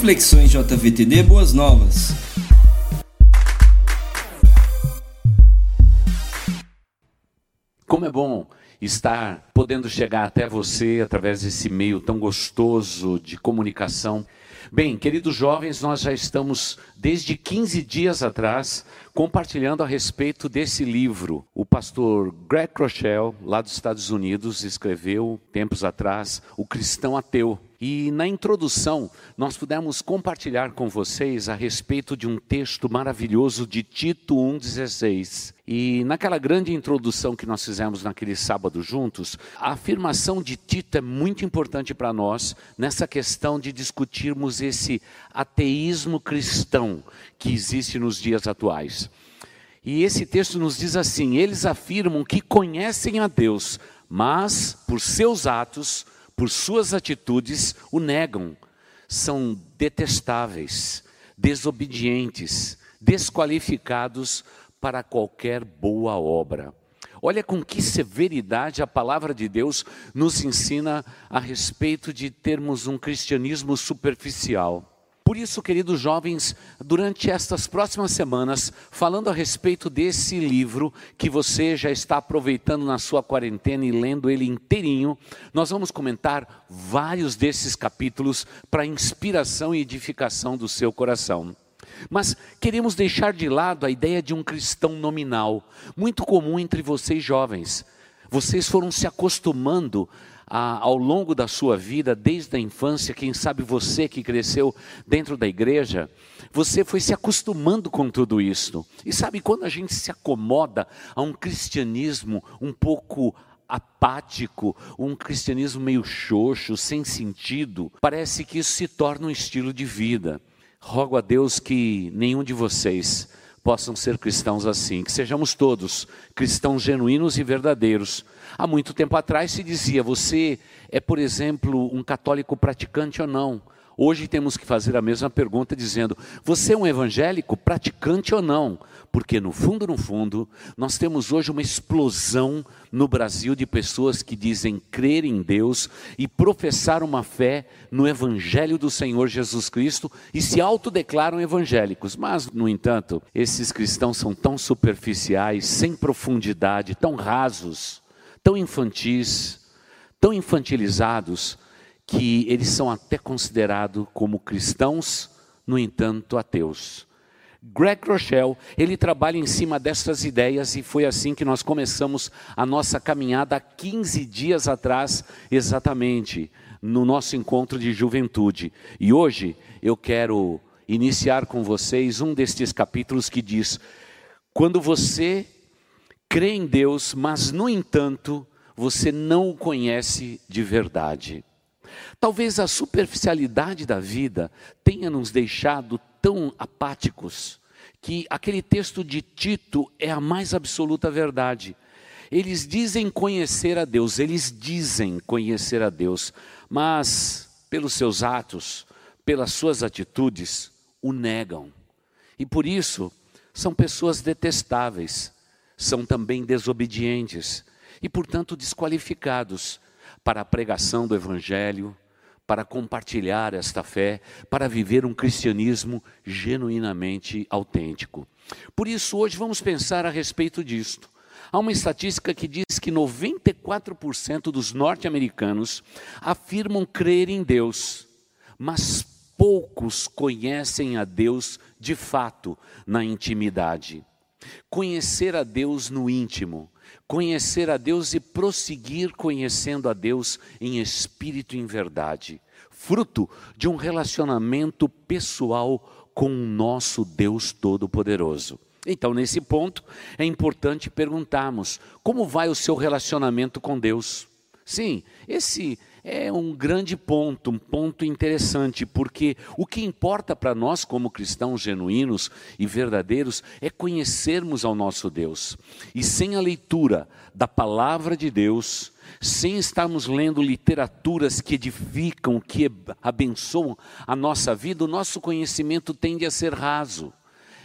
Reflexões JVTD Boas Novas. Como é bom estar podendo chegar até você através desse meio tão gostoso de comunicação. Bem, queridos jovens, nós já estamos desde 15 dias atrás compartilhando a respeito desse livro. O pastor Greg Rochelle, lá dos Estados Unidos, escreveu tempos atrás O Cristão Ateu. E na introdução, nós pudemos compartilhar com vocês a respeito de um texto maravilhoso de Tito 1,16. E naquela grande introdução que nós fizemos naquele sábado juntos, a afirmação de Tito é muito importante para nós nessa questão de discutirmos esse ateísmo cristão que existe nos dias atuais. E esse texto nos diz assim: eles afirmam que conhecem a Deus, mas por seus atos por suas atitudes, o negam. São detestáveis, desobedientes, desqualificados para qualquer boa obra. Olha com que severidade a palavra de Deus nos ensina a respeito de termos um cristianismo superficial. Por isso, queridos jovens, durante estas próximas semanas, falando a respeito desse livro que você já está aproveitando na sua quarentena e lendo ele inteirinho, nós vamos comentar vários desses capítulos para inspiração e edificação do seu coração. Mas queremos deixar de lado a ideia de um cristão nominal, muito comum entre vocês jovens. Vocês foram se acostumando ao longo da sua vida, desde a infância, quem sabe você que cresceu dentro da igreja, você foi se acostumando com tudo isso. E sabe quando a gente se acomoda a um cristianismo um pouco apático, um cristianismo meio xoxo, sem sentido, parece que isso se torna um estilo de vida. Rogo a Deus que nenhum de vocês possam ser cristãos assim, que sejamos todos cristãos genuínos e verdadeiros. Há muito tempo atrás se dizia: você é, por exemplo, um católico praticante ou não? Hoje temos que fazer a mesma pergunta dizendo: você é um evangélico praticante ou não? Porque no fundo, no fundo, nós temos hoje uma explosão no Brasil de pessoas que dizem crer em Deus e professar uma fé no evangelho do Senhor Jesus Cristo e se autodeclaram evangélicos. Mas, no entanto, esses cristãos são tão superficiais, sem profundidade, tão rasos, tão infantis, tão infantilizados que eles são até considerados como cristãos, no entanto, ateus. Greg Rochelle, ele trabalha em cima dessas ideias e foi assim que nós começamos a nossa caminhada há 15 dias atrás, exatamente, no nosso encontro de juventude. E hoje eu quero iniciar com vocês um destes capítulos que diz: quando você crê em Deus, mas no entanto, você não o conhece de verdade. Talvez a superficialidade da vida tenha nos deixado tão apáticos que aquele texto de Tito é a mais absoluta verdade. Eles dizem conhecer a Deus, eles dizem conhecer a Deus, mas pelos seus atos, pelas suas atitudes, o negam. E por isso são pessoas detestáveis, são também desobedientes e, portanto, desqualificados para a pregação do Evangelho, para compartilhar esta fé, para viver um cristianismo genuinamente autêntico. Por isso, hoje vamos pensar a respeito disto. Há uma estatística que diz que 94% dos norte-americanos afirmam crer em Deus, mas poucos conhecem a Deus de fato na intimidade. Conhecer a Deus no íntimo conhecer a Deus e prosseguir conhecendo a Deus em espírito e em verdade, fruto de um relacionamento pessoal com o nosso Deus Todo-Poderoso. Então, nesse ponto, é importante perguntarmos: como vai o seu relacionamento com Deus? Sim, esse é um grande ponto, um ponto interessante, porque o que importa para nós, como cristãos genuínos e verdadeiros, é conhecermos ao nosso Deus. E sem a leitura da palavra de Deus, sem estarmos lendo literaturas que edificam, que abençoam a nossa vida, o nosso conhecimento tende a ser raso.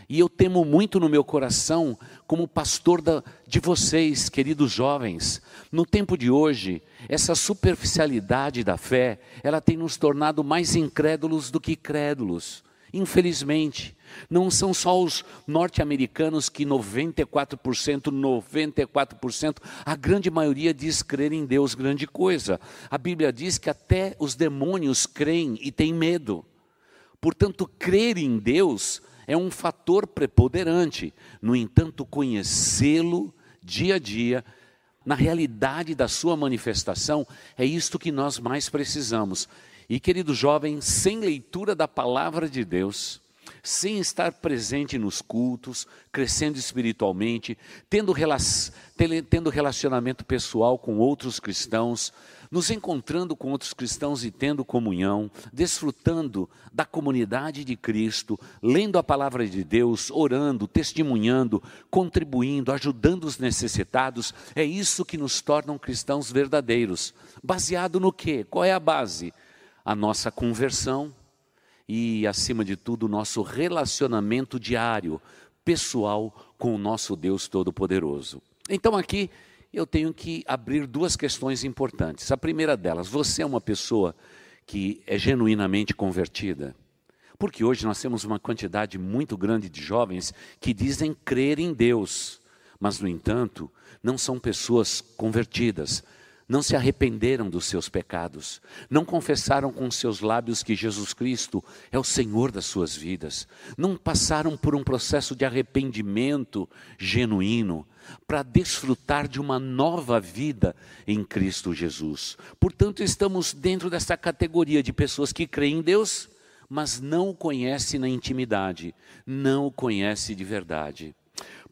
E eu temo muito no meu coração, como pastor da, de vocês, queridos jovens, no tempo de hoje, essa superficialidade da fé, ela tem nos tornado mais incrédulos do que crédulos. Infelizmente, não são só os norte-americanos que 94%, 94%, a grande maioria diz crer em Deus grande coisa. A Bíblia diz que até os demônios creem e têm medo. Portanto, crer em Deus é um fator preponderante. No entanto, conhecê-lo dia a dia, na realidade da sua manifestação, é isto que nós mais precisamos. E, querido jovem, sem leitura da palavra de Deus, sem estar presente nos cultos, crescendo espiritualmente, tendo, relacionamento pessoal com outros cristãos, nos encontrando com outros cristãos e tendo comunhão, desfrutando da comunidade de Cristo, lendo a palavra de Deus, orando, testemunhando, contribuindo, ajudando os necessitados, é isso que nos tornam cristãos verdadeiros. Baseado no quê? Qual é a base? A nossa conversão e, acima de tudo, o nosso relacionamento diário, pessoal com o nosso Deus Todo-Poderoso. Então, aqui eu tenho que abrir duas questões importantes. A primeira delas, você é uma pessoa que é genuinamente convertida? Porque hoje nós temos uma quantidade muito grande de jovens que dizem crer em Deus, mas, no entanto, não são pessoas convertidas, não se arrependeram dos seus pecados, não confessaram com seus lábios que Jesus Cristo é o Senhor das suas vidas, não passaram por um processo de arrependimento genuíno para desfrutar de uma nova vida em Cristo Jesus. Portanto, estamos dentro dessa categoria de pessoas que creem em Deus, mas não o conhecem na intimidade, não o conhecem de verdade.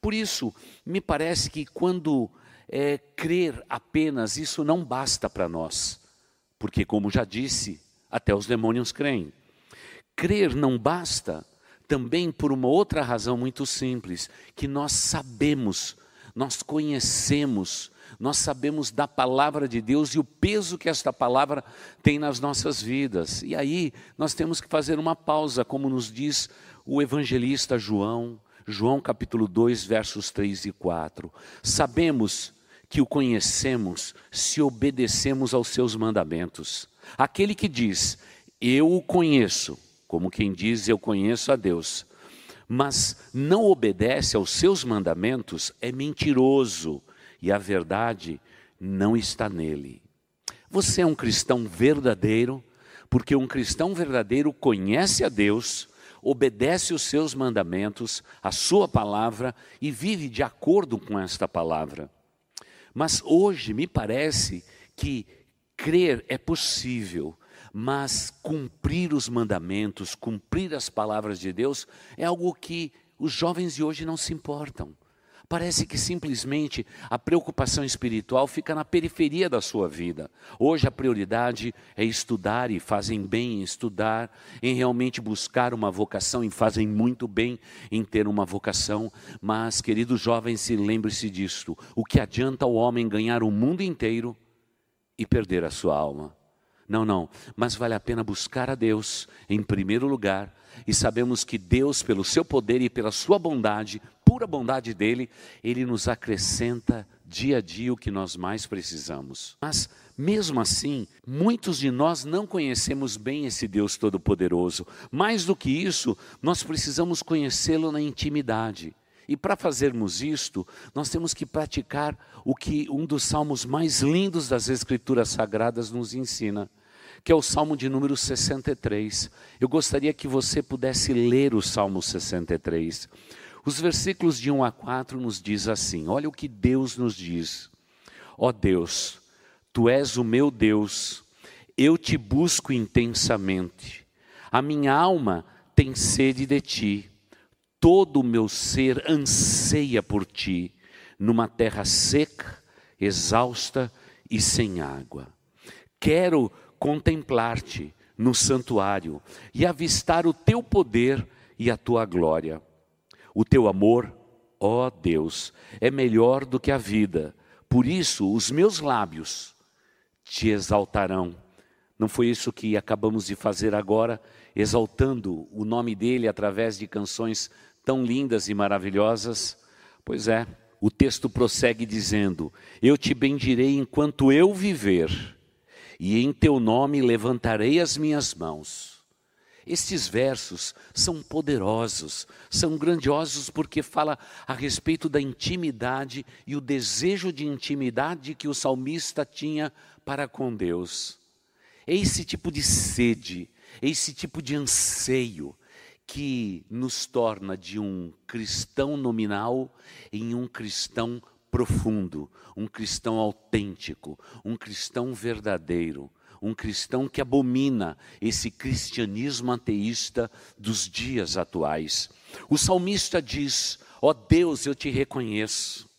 Por isso, me parece que quando é, crer apenas, isso não basta para nós. Porque, como já disse, até os demônios creem. Crer não basta também por uma outra razão muito simples, que nós sabemos, nós conhecemos, nós sabemos da palavra de Deus e o peso que esta palavra tem nas nossas vidas. E aí nós temos que fazer uma pausa, como nos diz o evangelista João, João capítulo 2, versos 3 e 4. Sabemos que o conhecemos se obedecemos aos seus mandamentos. Aquele que diz, eu o conheço, como quem diz, eu conheço a Deus, mas não obedece aos seus mandamentos, é mentiroso e a verdade não está nele. Você é um cristão verdadeiro, porque um cristão verdadeiro conhece a Deus, obedece os seus mandamentos, a sua palavra e vive de acordo com esta palavra. Mas hoje me parece que crer é possível, mas cumprir os mandamentos, cumprir as palavras de Deus é algo que os jovens de hoje não se importam. Parece que simplesmente a preocupação espiritual fica na periferia da sua vida. Hoje a prioridade é estudar e fazem bem em estudar, em realmente buscar uma vocação e fazem muito bem em ter uma vocação. Mas, queridos jovens, se lembre-se disto: o que adianta o homem ganhar o mundo inteiro e perder a sua alma? Não, não, mas vale a pena buscar a Deus em primeiro lugar e sabemos que Deus, pelo seu poder e pela sua bondade, pura bondade dele, ele nos acrescenta dia a dia o que nós mais precisamos. Mas, mesmo assim, muitos de nós não conhecemos bem esse Deus Todo-Poderoso. Mais do que isso, nós precisamos conhecê-lo na intimidade. E para fazermos isto, nós temos que praticar o que um dos salmos mais lindos das Escrituras Sagradas nos ensina, que é o Salmo de número 63. Eu gostaria que você pudesse ler o Salmo 63. Os versículos de 1 a 4 nos diz assim: olha o que Deus nos diz. Ó oh Deus, tu és o meu Deus, eu te busco intensamente. A minha alma tem sede de ti, todo o meu ser anseia por ti, numa terra seca, exausta e sem água. Quero contemplar-te no santuário e avistar o teu poder e a tua glória. O teu amor, ó Deus, é melhor do que a vida. Por isso, os meus lábios te exaltarão. Não foi isso que acabamos de fazer agora, exaltando o nome dele através de canções tão lindas e maravilhosas. Pois é, o texto prossegue dizendo: Eu te bendirei enquanto eu viver, e em teu nome levantarei as minhas mãos. Estes versos são poderosos, são grandiosos porque fala a respeito da intimidade e o desejo de intimidade que o salmista tinha para com Deus. É esse tipo de sede, é esse tipo de anseio que nos torna de um cristão nominal em um cristão profundo, um cristão autêntico, um cristão verdadeiro um cristão que abomina esse cristianismo ateísta dos dias atuais. O salmista diz: Ó oh Deus, eu te reconheço.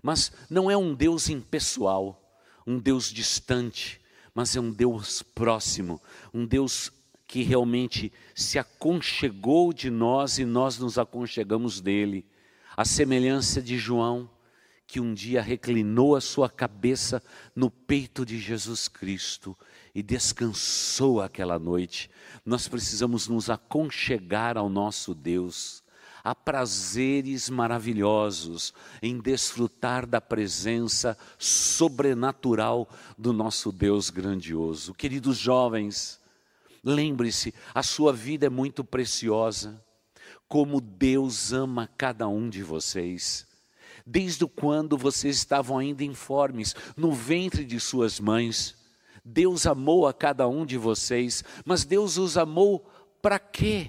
Mas não é um Deus impessoal, um Deus distante, mas é um Deus próximo, um Deus que realmente se aconchegou de nós e nós nos aconchegamos dele. A semelhança de João, que um dia reclinou a sua cabeça no peito de Jesus Cristo e descansou aquela noite. Nós precisamos nos aconchegar ao nosso Deus. Há prazeres maravilhosos em desfrutar da presença sobrenatural do nosso Deus grandioso. Queridos jovens, lembre-se, a sua vida é muito preciosa. Como Deus ama cada um de vocês desde quando vocês estavam ainda informes no ventre de suas mães. Deus amou a cada um de vocês, mas Deus os amou para quê?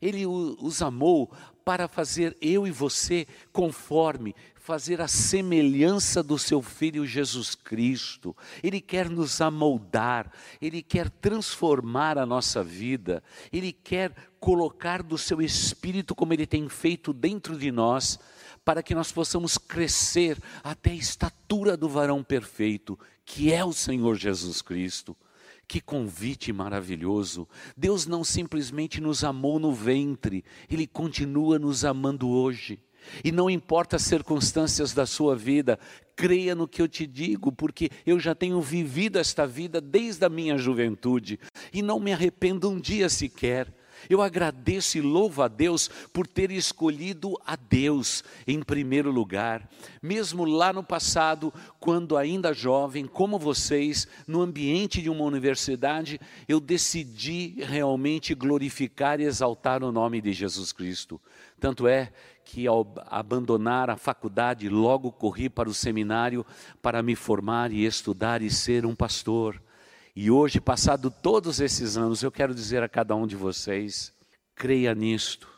Ele os amou para fazer eu e você conforme, fazer a semelhança do seu filho Jesus Cristo. Ele quer nos amoldar, ele quer transformar a nossa vida, ele quer colocar do seu espírito como ele tem feito dentro de nós para que nós possamos crescer até a estatura do varão perfeito, que é o Senhor Jesus Cristo. Que convite maravilhoso! Deus não simplesmente nos amou no ventre, Ele continua nos amando hoje. E não importa as circunstâncias da sua vida, creia no que eu te digo, porque eu já tenho vivido esta vida desde a minha juventude e não me arrependo um dia sequer. Eu agradeço e louvo a Deus por ter escolhido a Deus em primeiro lugar, mesmo lá no passado, quando ainda jovem, como vocês, no ambiente de uma universidade, eu decidi realmente glorificar e exaltar o nome de Jesus Cristo. Tanto é que ao abandonar a faculdade, logo corri para o seminário para me formar e estudar e ser um pastor. E hoje, passado todos esses anos, eu quero dizer a cada um de vocês: creia nisto.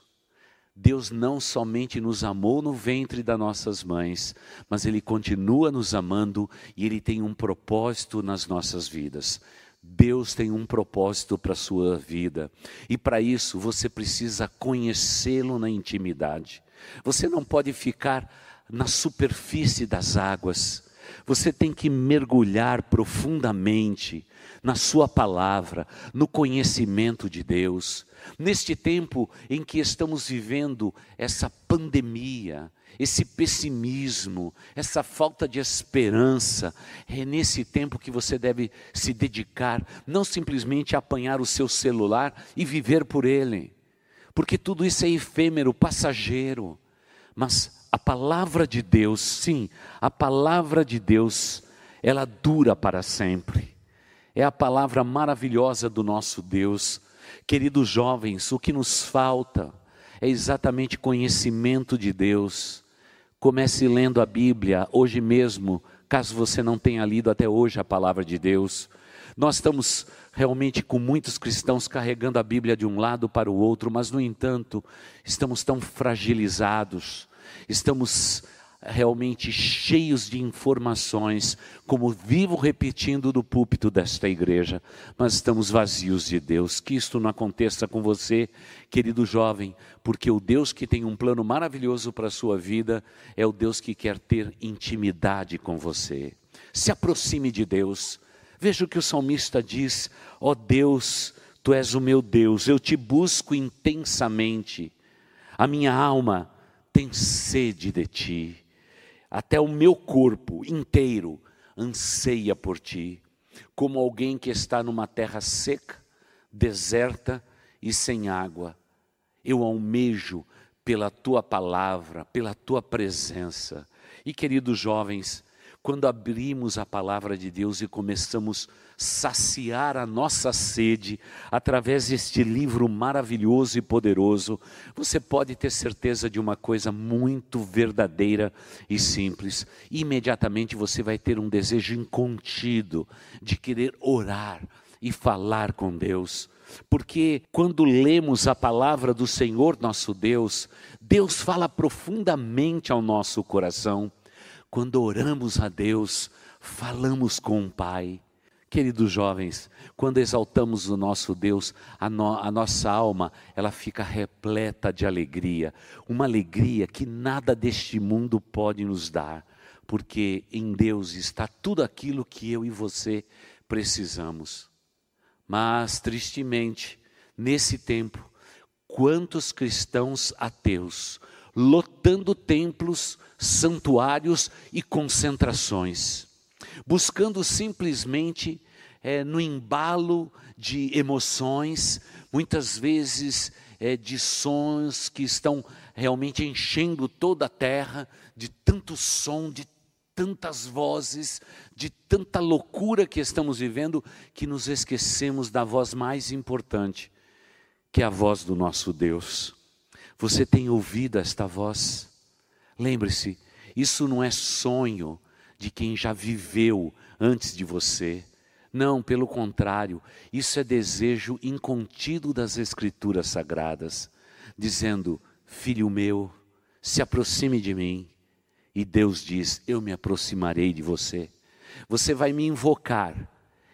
Deus não somente nos amou no ventre das nossas mães, mas Ele continua nos amando e Ele tem um propósito nas nossas vidas. Deus tem um propósito para a sua vida e para isso você precisa conhecê-lo na intimidade. Você não pode ficar na superfície das águas, você tem que mergulhar profundamente na Sua palavra, no conhecimento de Deus. Neste tempo em que estamos vivendo essa pandemia, esse pessimismo, essa falta de esperança, é nesse tempo que você deve se dedicar, não simplesmente apanhar o seu celular e viver por ele, porque tudo isso é efêmero, passageiro, mas a palavra de Deus, sim, a palavra de Deus, ela dura para sempre é a palavra maravilhosa do nosso Deus. Queridos jovens, o que nos falta é exatamente conhecimento de Deus. Comece lendo a Bíblia hoje mesmo, caso você não tenha lido até hoje a palavra de Deus. Nós estamos realmente com muitos cristãos carregando a Bíblia de um lado para o outro, mas, no entanto, estamos tão fragilizados, estamos realmente cheios de informações, como vivo repetindo do púlpito desta igreja, mas estamos vazios de Deus. Que isto não aconteça com você, querido jovem, porque o Deus que tem um plano maravilhoso para a sua vida é o Deus que quer ter intimidade com você. Se aproxime de Deus. Veja o que o salmista diz: Ó oh Deus, tu és o meu Deus, eu te busco intensamente. A minha alma tem sede de ti até o meu corpo inteiro anseia por ti, como alguém que está numa terra seca, deserta e sem água. Eu almejo pela tua palavra, pela tua presença. E queridos jovens, quando abrimos a palavra de Deus e começamos a saciar a nossa sede através deste livro maravilhoso e poderoso, você pode ter certeza de uma coisa muito verdadeira e simples. Imediatamente você vai ter um desejo incontido de querer orar e falar com Deus. Porque quando lemos a palavra do Senhor nosso Deus, Deus fala profundamente ao nosso coração. Quando oramos a Deus, falamos com o Pai. Queridos jovens, quando exaltamos o nosso Deus, a, no, a, nossa alma, ela fica repleta de alegria, uma alegria que nada deste mundo pode nos dar, porque em Deus está tudo aquilo que eu e você precisamos. Mas, tristemente, nesse tempo, quantos cristãos ateus, lotando templos, santuários e concentrações, buscando simplesmente é, no embalo de emoções, muitas vezes é, de sons que estão realmente enchendo toda a terra, de tanto som, de tantas vozes, de tanta loucura que estamos vivendo, que nos esquecemos da voz mais importante, que é a voz do nosso Deus. Você tem ouvido esta voz? Lembre-se, isso não é sonho de quem já viveu antes de você. Não, pelo contrário, isso é desejo incontido das Escrituras Sagradas, dizendo: Filho meu, se aproxime de mim. E Deus diz: Eu me aproximarei de você. Você vai me invocar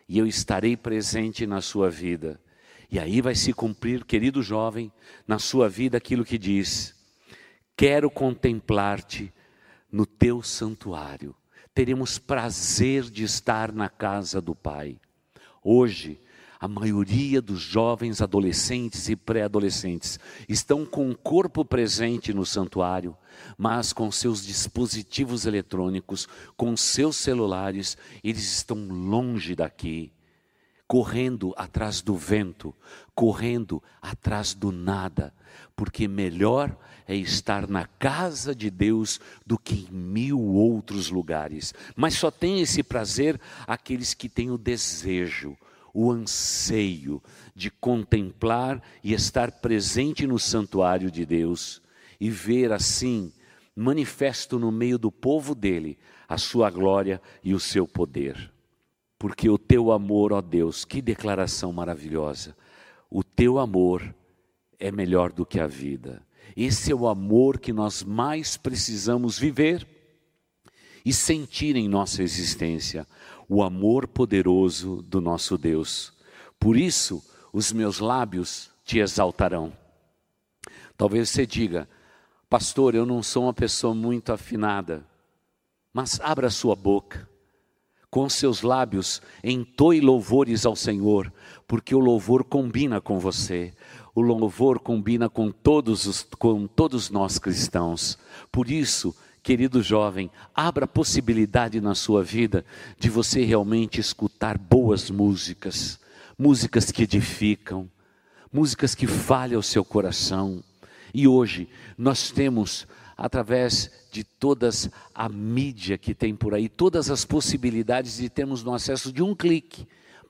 e eu estarei presente na sua vida. E aí vai se cumprir, querido jovem, na sua vida aquilo que diz: Quero contemplar-te no teu santuário teremos prazer de estar na casa do Pai. Hoje, a maioria dos jovens adolescentes e pré-adolescentes estão com o corpo presente no santuário, mas com seus dispositivos eletrônicos, com seus celulares, eles estão longe daqui, correndo atrás do vento, correndo atrás do nada, porque melhor é estar na casa de Deus do que em mil outros lugares. Mas só tem esse prazer aqueles que têm o desejo, o anseio de contemplar e estar presente no santuário de Deus e ver assim, manifesto no meio do povo dele, a sua glória e o seu poder. Porque o teu amor, ó Deus, que declaração maravilhosa! O teu amor é melhor do que a vida. Esse é o amor que nós mais precisamos viver e sentir em nossa existência, o amor poderoso do nosso Deus. Por isso, os meus lábios te exaltarão. Talvez você diga, pastor, eu não sou uma pessoa muito afinada, mas abra sua boca, com seus lábios entoe louvores ao Senhor, porque o louvor combina com você o louvor combina com todos, os, com todos nós cristãos. Por isso, querido jovem, abra possibilidade na sua vida de você realmente escutar boas músicas, músicas que edificam, músicas que falham o seu coração. E hoje nós temos, através de todas a mídia que tem por aí, todas as possibilidades de termos no acesso de um clique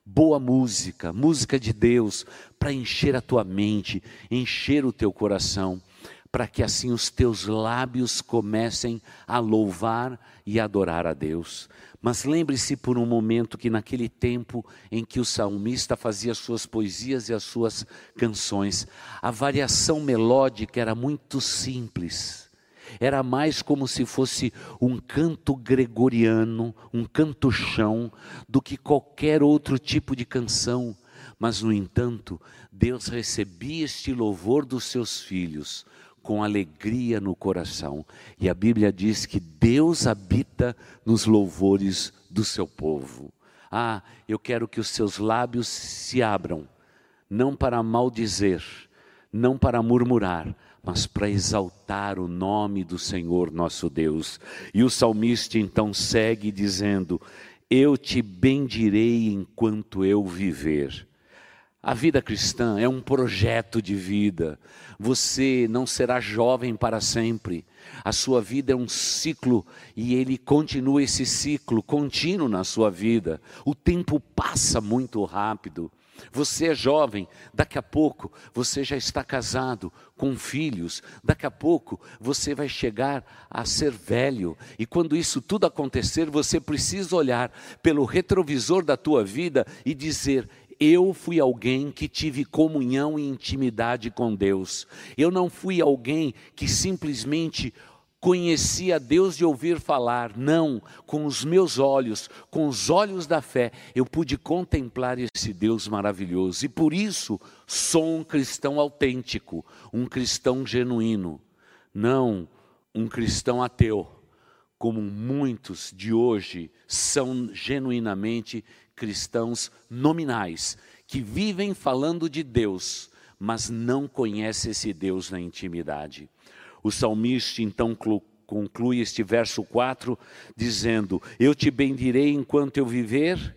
boa música, música de Deus, para encher a tua mente, encher o teu coração, para que assim os teus lábios comecem a louvar e adorar a Deus. Mas lembre-se por um momento que naquele tempo em que o salmista fazia suas poesias e as suas canções, a variação melódica era muito simples era mais como se fosse um canto gregoriano, um canto chão, do que qualquer outro tipo de canção. Mas, no entanto, Deus recebia este louvor dos seus filhos com alegria no coração. E a Bíblia diz que Deus habita nos louvores do seu povo. Ah, eu quero que os seus lábios se abram, não para maldizer, não para murmurar, mas para exaltar o nome do Senhor nosso Deus. E o salmista então segue dizendo: Eu te bendirei enquanto eu viver. A vida cristã é um projeto de vida. Você não será jovem para sempre. A sua vida é um ciclo e ele continua esse ciclo contínuo na sua vida. O tempo passa muito rápido. Você é jovem, daqui a pouco você já está casado, com filhos, daqui a pouco você vai chegar a ser velho, e quando isso tudo acontecer, você precisa olhar pelo retrovisor da tua vida e dizer: eu fui alguém que tive comunhão e intimidade com Deus. Eu não fui alguém que simplesmente conhecia Deus de ouvir falar. Não, com os meus olhos, com os olhos da fé, eu pude contemplar esse Deus maravilhoso. E por isso sou um cristão autêntico, um cristão genuíno, não um cristão ateu, como muitos de hoje são genuinamente cristãos nominais, que vivem falando de Deus, mas não conhecem esse Deus na intimidade. O salmista então conclui este verso 4 dizendo: Eu te bendirei enquanto eu viver,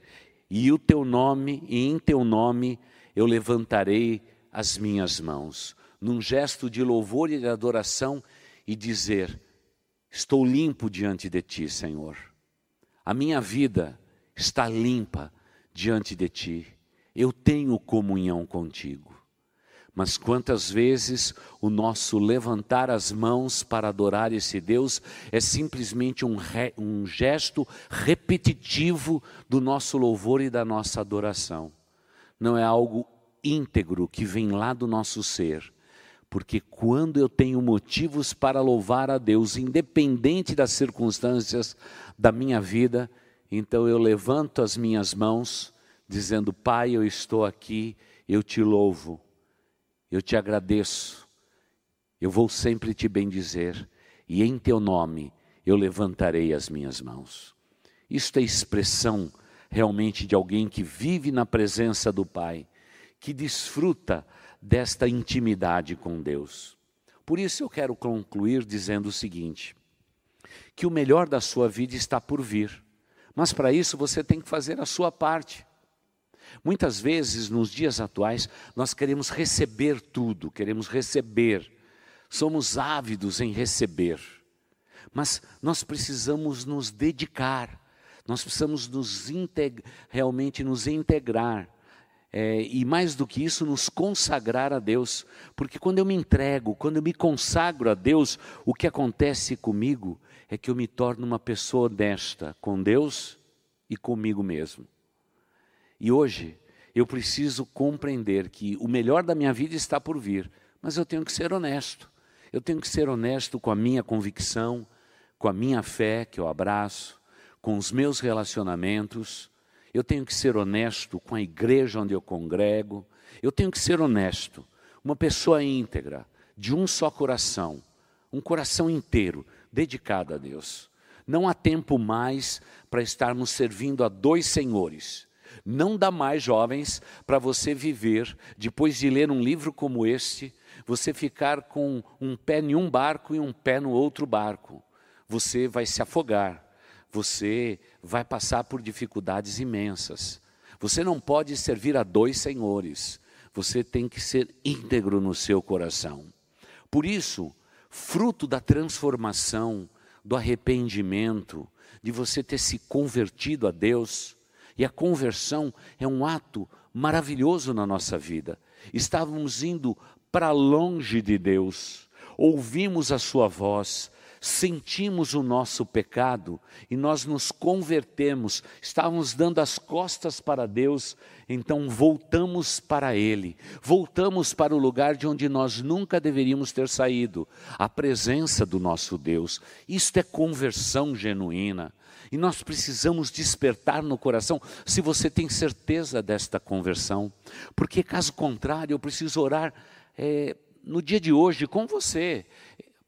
e o teu nome, e em teu nome eu levantarei as minhas mãos. Num gesto de louvor e de adoração, e dizer: Estou limpo diante de ti, Senhor. A minha vida está limpa diante de ti. Eu tenho comunhão contigo. Mas quantas vezes o nosso levantar as mãos para adorar esse Deus é simplesmente um, re, um gesto repetitivo do nosso louvor e da nossa adoração. Não é algo íntegro que vem lá do nosso ser. Porque quando eu tenho motivos para louvar a Deus, independente das circunstâncias da minha vida, então eu levanto as minhas mãos, dizendo: Pai, eu estou aqui, eu te louvo, eu te agradeço, eu vou sempre te bendizer, e em teu nome eu levantarei as minhas mãos. Isto é expressão realmente de alguém que vive na presença do Pai, que desfruta desta intimidade com Deus. Por isso eu quero concluir dizendo o seguinte: que o melhor da sua vida está por vir. Mas para isso você tem que fazer a sua parte. Muitas vezes, nos dias atuais, nós queremos receber tudo, queremos receber, somos ávidos em receber, mas nós precisamos nos dedicar, nós precisamos nos realmente nos integrar, é, e mais do que isso, nos consagrar a Deus, porque quando eu me entrego, quando eu me consagro a Deus, o que acontece comigo é que eu me torno uma pessoa honesta com Deus e comigo mesmo. E hoje eu preciso compreender que o melhor da minha vida está por vir, mas eu tenho que ser honesto. Eu tenho que ser honesto com a minha convicção, com a minha fé que eu abraço, com os meus relacionamentos. Eu tenho que ser honesto com a igreja onde eu congrego. Eu tenho que ser honesto. Uma pessoa íntegra, de um só coração, um coração inteiro, dedicado a Deus. Não há tempo mais para estarmos servindo a dois senhores. Não dá mais, jovens, para você viver, depois de ler um livro como este, você ficar com um pé em um barco e um pé no outro barco. Você vai se afogar, você vai passar por dificuldades imensas. Você não pode servir a dois senhores, você tem que ser íntegro no seu coração. Por isso, fruto da transformação, do arrependimento, de você ter se convertido a Deus. E a conversão é um ato maravilhoso na nossa vida. Estávamos indo para longe de Deus, ouvimos a Sua voz, sentimos o nosso pecado e nós nos convertemos, estávamos dando as costas para Deus, então voltamos para Ele, voltamos para o lugar de onde nós nunca deveríamos ter saído, a presença do nosso Deus. Isto é conversão genuína. E nós precisamos despertar no coração, se você tem certeza desta conversão, porque caso contrário, eu preciso orar é, no dia de hoje com você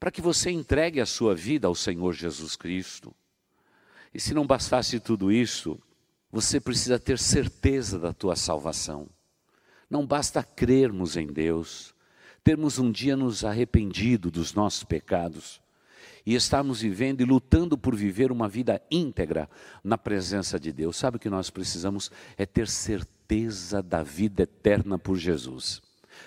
para que você entregue a sua vida ao Senhor Jesus Cristo. E se não bastasse tudo isso, você precisa ter certeza da tua salvação. Não basta crermos em Deus, termos um dia nos arrependido dos nossos pecados e estarmos vivendo e lutando por viver uma vida íntegra na presença de Deus. Sabe o que nós precisamos? É ter certeza da vida eterna por Jesus.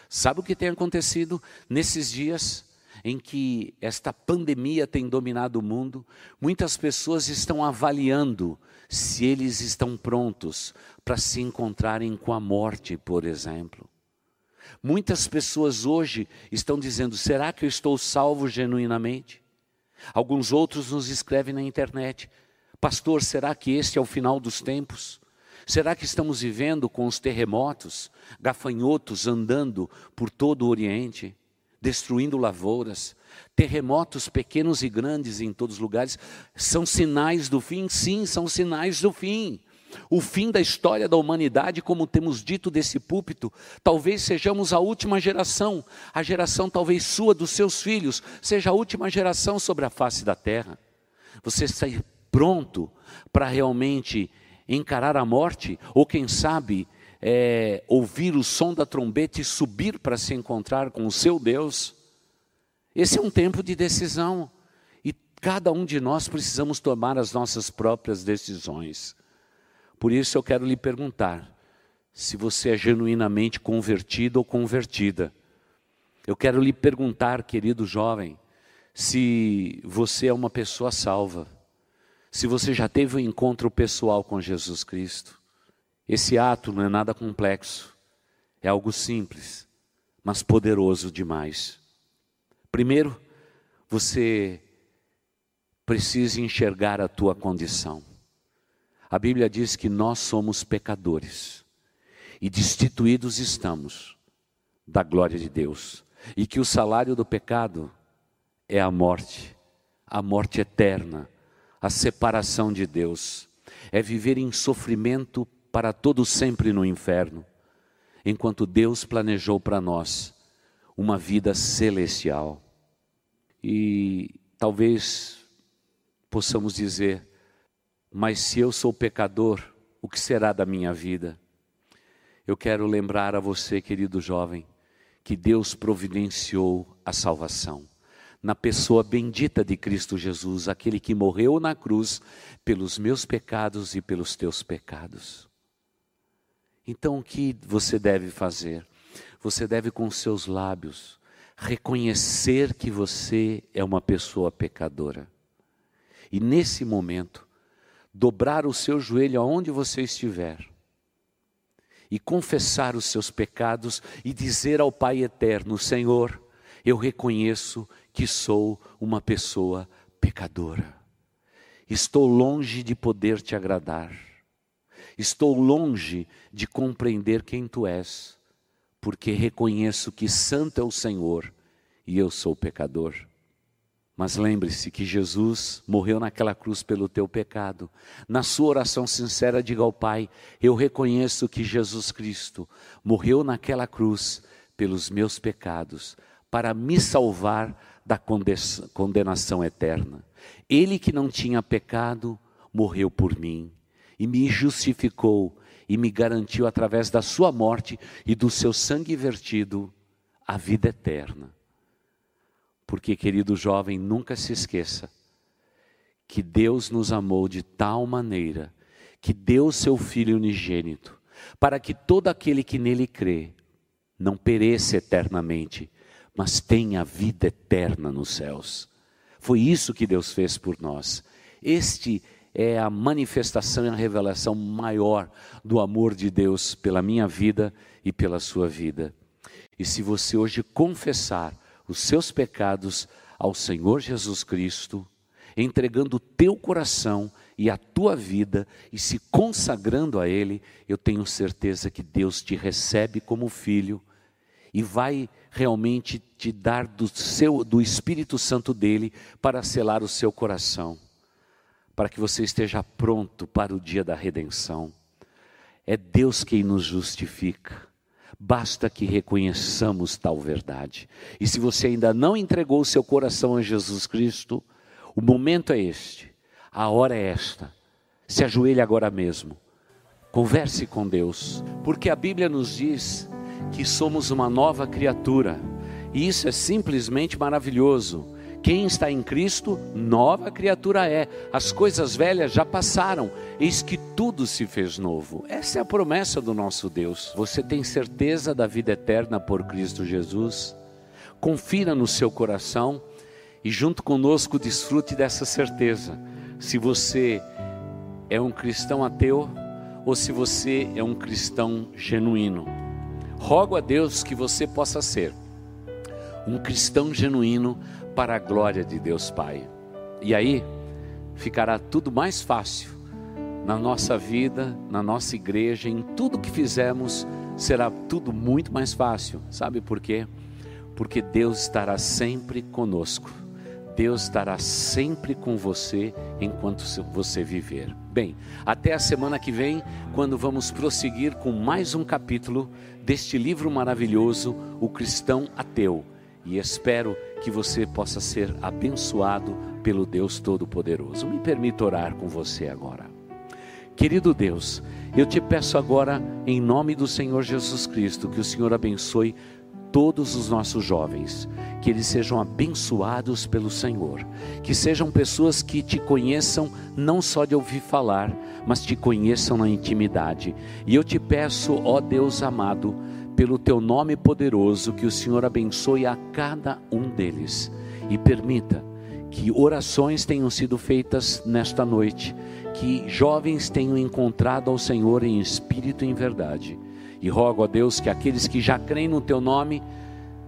Sabe o que tem acontecido nesses dias em que esta pandemia tem dominado o mundo? Muitas pessoas estão avaliando se eles estão prontos para se encontrarem com a morte, por exemplo. Muitas pessoas hoje estão dizendo: será que eu estou salvo genuinamente? Alguns outros nos escrevem na internet: Pastor, será que este é o final dos tempos? Será que estamos vivendo com os terremotos, gafanhotos andando por todo o Oriente, destruindo lavouras, terremotos pequenos e grandes em todos os lugares? São sinais do fim? Sim, são sinais do fim. O fim da história da humanidade, como temos dito desse púlpito, talvez sejamos a última geração, a geração talvez sua, dos seus filhos, seja a última geração sobre a face da terra. Você está pronto para realmente encarar a morte, ou quem sabe, é, ouvir o som da trombeta e subir para se encontrar com o seu Deus. Esse é um tempo de decisão e cada um de nós precisamos tomar as nossas próprias decisões. Por isso eu quero lhe perguntar se você é genuinamente convertido ou convertida. Eu quero lhe perguntar, querido jovem, se você é uma pessoa salva se você já teve um encontro pessoal com Jesus Cristo, esse ato não é nada complexo, é algo simples, mas poderoso demais. Primeiro, você precisa enxergar a tua condição. A Bíblia diz que nós somos pecadores e destituídos estamos da glória de Deus, e que o salário do pecado é a morte, a morte eterna a separação de Deus, é viver em sofrimento para todo sempre no inferno, enquanto Deus planejou para nós uma vida celestial. E talvez possamos dizer, mas se eu sou pecador, o que será da minha vida? Eu quero lembrar a você, querido jovem, que Deus providenciou a salvação na pessoa bendita de Cristo Jesus, aquele que morreu na cruz pelos meus pecados e pelos teus pecados. Então o que você deve fazer? Você deve com seus lábios reconhecer que você é uma pessoa pecadora. E nesse momento, dobrar o seu joelho aonde você estiver e confessar os seus pecados e dizer ao Pai eterno: Senhor, eu reconheço que sou uma pessoa pecadora. Estou longe de poder te agradar. Estou longe de compreender quem tu és, porque reconheço que santo é o Senhor e eu sou pecador. Mas lembre-se que Jesus morreu naquela cruz pelo teu pecado. Na sua oração sincera, diga ao Pai: Eu reconheço que Jesus Cristo morreu naquela cruz pelos meus pecados, para me salvar da condenação eterna. Ele que não tinha pecado, morreu por mim e me justificou e me garantiu através da sua morte e do seu sangue vertido a vida eterna. Porque, querido jovem, nunca se esqueça que Deus nos amou de tal maneira que deu seu Filho unigênito, para que todo aquele que nele crê não pereça eternamente, mas tem a vida eterna nos céus. Foi isso que Deus fez por nós. Este é a manifestação e a revelação maior do amor de Deus pela minha vida e pela sua vida. E se você hoje confessar os seus pecados ao Senhor Jesus Cristo, entregando o teu coração e a tua vida e se consagrando a Ele, eu tenho certeza que Deus te recebe como filho e vai realmente te dar do seu do Espírito Santo dele para selar o seu coração, para que você esteja pronto para o dia da redenção. É Deus quem nos justifica. Basta que reconheçamos tal verdade. E se você ainda não entregou o seu coração a Jesus Cristo, o momento é este, a hora é esta. Se ajoelhe agora mesmo. Converse com Deus, porque a Bíblia nos diz que somos uma nova criatura. E isso é simplesmente maravilhoso. Quem está em Cristo, nova criatura é. As coisas velhas já passaram, eis que tudo se fez novo. Essa é a promessa do nosso Deus. Você tem certeza da vida eterna por Cristo Jesus? Confira no seu coração e, junto conosco, desfrute dessa certeza. Se você é um cristão ateu ou se você é um cristão genuíno. Rogo a Deus que você possa ser um cristão genuíno para a glória de Deus Pai. E aí ficará tudo mais fácil na nossa vida, na nossa igreja, em tudo que fizermos, será tudo muito mais fácil. Sabe por quê? Porque Deus estará sempre conosco. Deus estará sempre com você enquanto você viver. Bem, até a semana que vem, quando vamos prosseguir com mais um capítulo deste livro maravilhoso, O Cristão Ateu. E espero que você possa ser abençoado pelo Deus Todo-Poderoso. Me permita orar com você agora. Querido Deus, eu te peço agora, em nome do Senhor Jesus Cristo, que o Senhor abençoe todos os nossos jovens, que eles sejam abençoados pelo Senhor, que sejam pessoas que te conheçam não só de ouvir falar, mas te conheçam na intimidade. E eu te peço, ó Deus amado, pelo teu nome poderoso, que o Senhor abençoe a cada um deles e permita que orações tenham sido feitas nesta noite, que jovens tenham encontrado ao Senhor em espírito e em verdade e rogo a Deus que aqueles que já creem no teu nome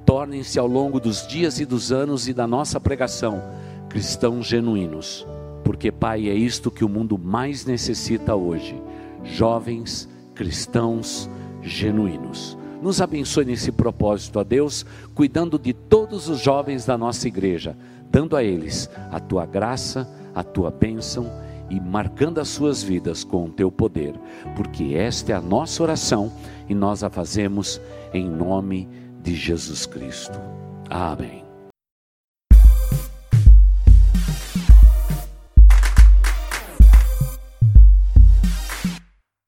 tornem-se ao longo dos dias e dos anos e da nossa pregação cristãos genuínos. Porque, Pai, é isto que o mundo mais necessita hoje: jovens cristãos genuínos. Nos abençoe nesse propósito, a Deus, cuidando de todos os jovens da nossa igreja, dando a eles a tua graça, a tua bênção e marcando as suas vidas com o teu poder, porque esta é a nossa oração e nós a fazemos em nome de Jesus Cristo. Amém.